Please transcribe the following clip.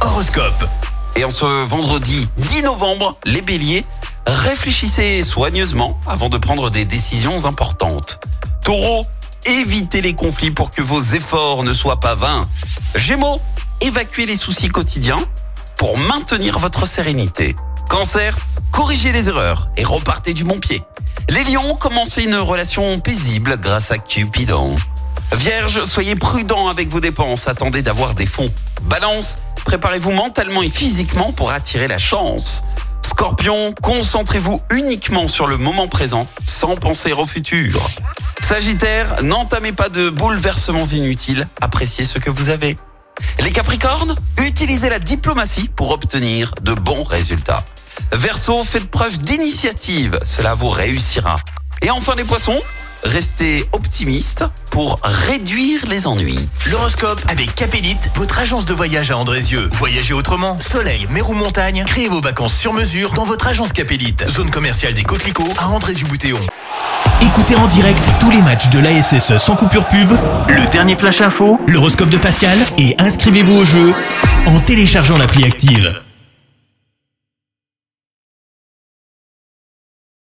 Horoscope. Et en ce vendredi 10 novembre, les béliers, réfléchissez soigneusement avant de prendre des décisions importantes. Taureau, évitez les conflits pour que vos efforts ne soient pas vains. Gémeaux, évacuez les soucis quotidiens pour maintenir votre sérénité. Cancer, corrigez les erreurs et repartez du bon pied. Les lions, commencez une relation paisible grâce à Cupidon. Vierge, soyez prudent avec vos dépenses, attendez d'avoir des fonds. Balance, préparez-vous mentalement et physiquement pour attirer la chance. Scorpion, concentrez-vous uniquement sur le moment présent sans penser au futur. Sagittaire, n'entamez pas de bouleversements inutiles, appréciez ce que vous avez. Les Capricornes, utilisez la diplomatie pour obtenir de bons résultats. Verseau, faites preuve d'initiative, cela vous réussira. Et enfin les Poissons, restez optimistes pour réduire les ennuis. L'horoscope avec Capélite, votre agence de voyage à Andrézieux. Voyagez autrement, soleil, mer ou montagne, créez vos vacances sur mesure dans votre agence Capélite. Zone commerciale des Coquelicots à Andrézieux-Boutéon. Écoutez en direct tous les matchs de l'ASSE sans coupure pub, le dernier flash info, l'horoscope de Pascal et inscrivez-vous au jeu en téléchargeant l'appli active.